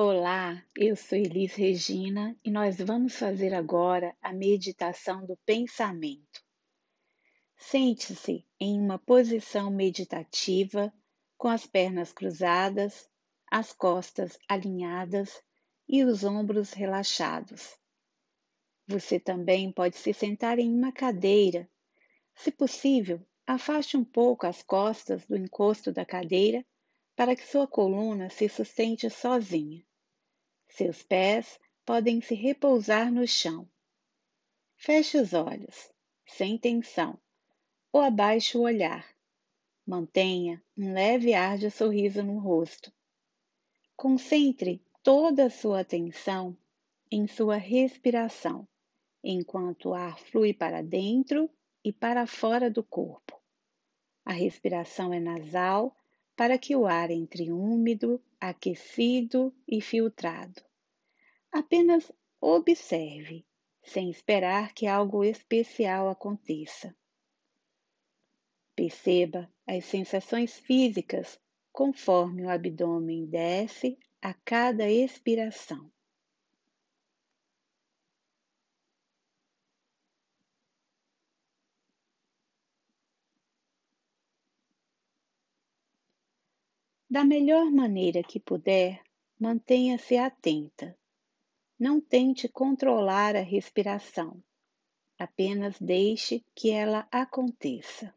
Olá, eu sou Elis Regina e nós vamos fazer agora a meditação do pensamento. Sente-se em uma posição meditativa, com as pernas cruzadas, as costas alinhadas e os ombros relaxados. Você também pode se sentar em uma cadeira. Se possível, afaste um pouco as costas do encosto da cadeira para que sua coluna se sustente sozinha. Seus pés podem se repousar no chão. Feche os olhos, sem tensão, ou abaixe o olhar. Mantenha um leve ar de sorriso no rosto. Concentre toda a sua atenção em sua respiração, enquanto o ar flui para dentro e para fora do corpo. A respiração é nasal para que o ar entre úmido, aquecido e filtrado. Apenas observe, sem esperar que algo especial aconteça. Perceba as sensações físicas conforme o abdômen desce a cada expiração. Da melhor maneira que puder, mantenha-se atenta. Não tente controlar a respiração, apenas deixe que ela aconteça.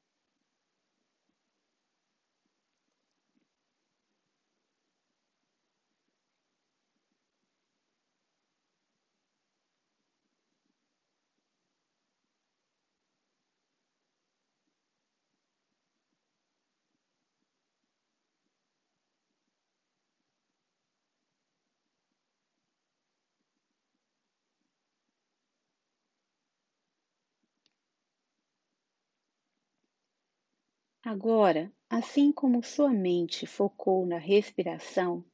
Agora, assim como sua mente focou na respiração,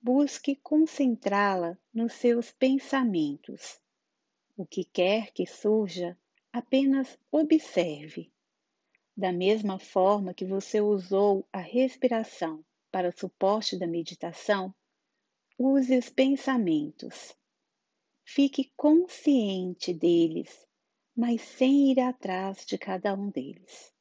busque concentrá-la nos seus pensamentos. O que quer que surja, apenas observe. Da mesma forma que você usou a respiração para o suporte da meditação, use os pensamentos. Fique consciente deles, mas sem ir atrás de cada um deles.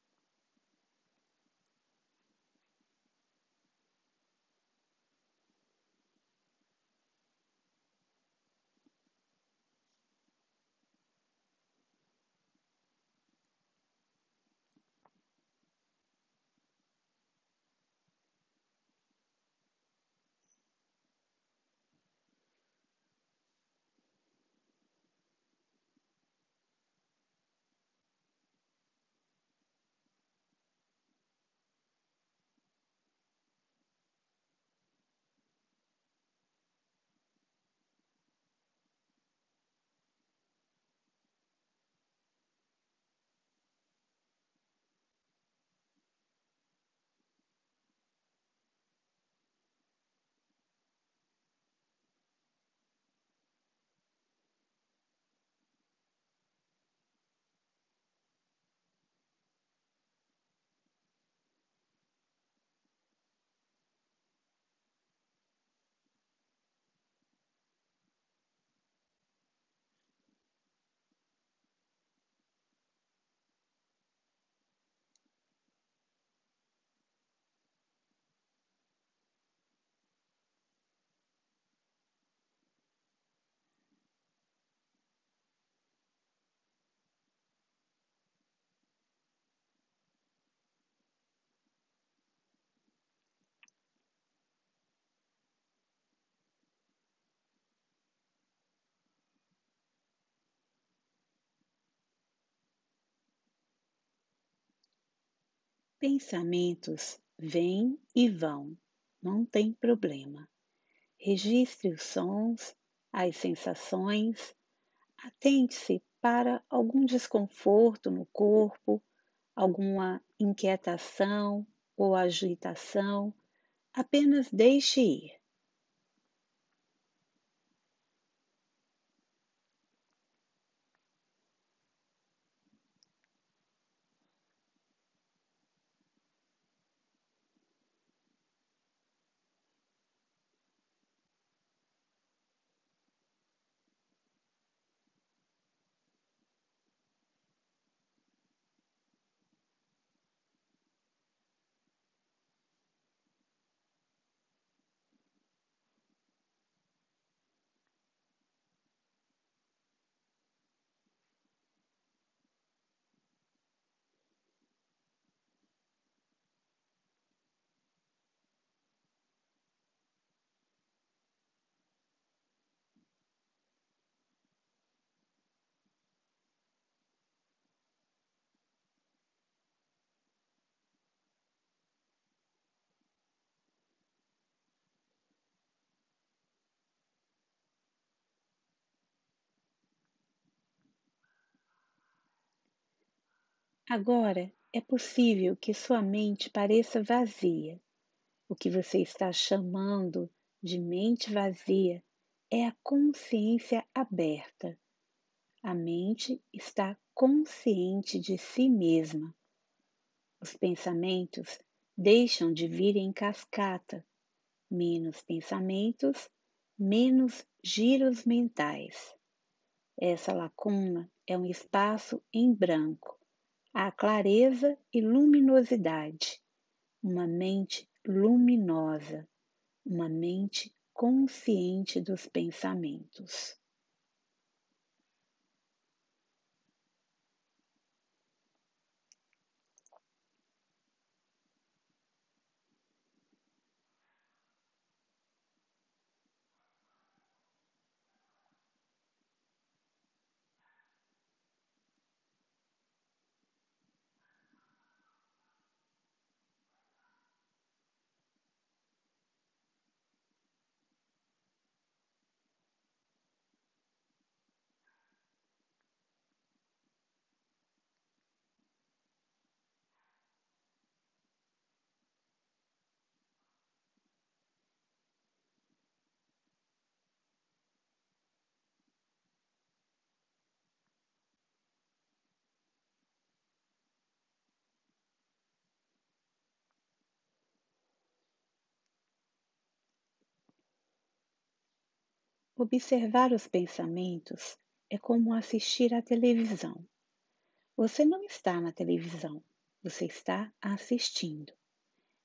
Pensamentos vêm e vão, não tem problema. Registre os sons, as sensações, atente-se para algum desconforto no corpo, alguma inquietação ou agitação, apenas deixe ir. Agora é possível que sua mente pareça vazia. O que você está chamando de mente vazia é a consciência aberta. A mente está consciente de si mesma. Os pensamentos deixam de vir em cascata. Menos pensamentos, menos giros mentais. Essa lacuna é um espaço em branco. Há clareza e luminosidade. Uma mente luminosa, uma mente consciente dos pensamentos. Observar os pensamentos é como assistir à televisão. Você não está na televisão, você está assistindo.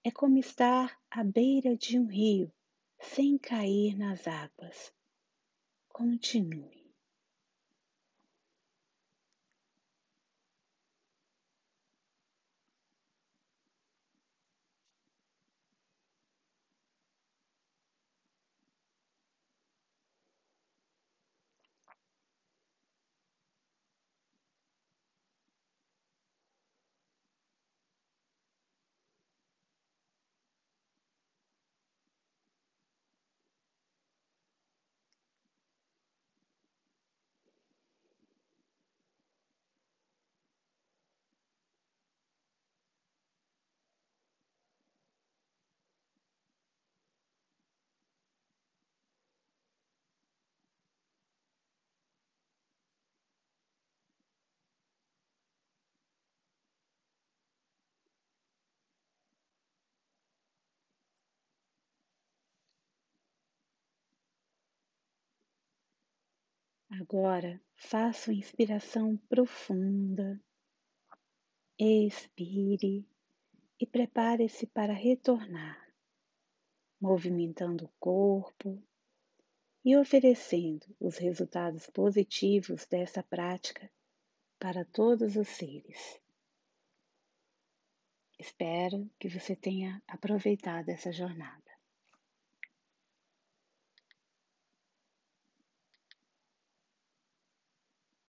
É como estar à beira de um rio, sem cair nas águas. Continue. Agora faça uma inspiração profunda, expire e prepare-se para retornar, movimentando o corpo e oferecendo os resultados positivos dessa prática para todos os seres. Espero que você tenha aproveitado essa jornada.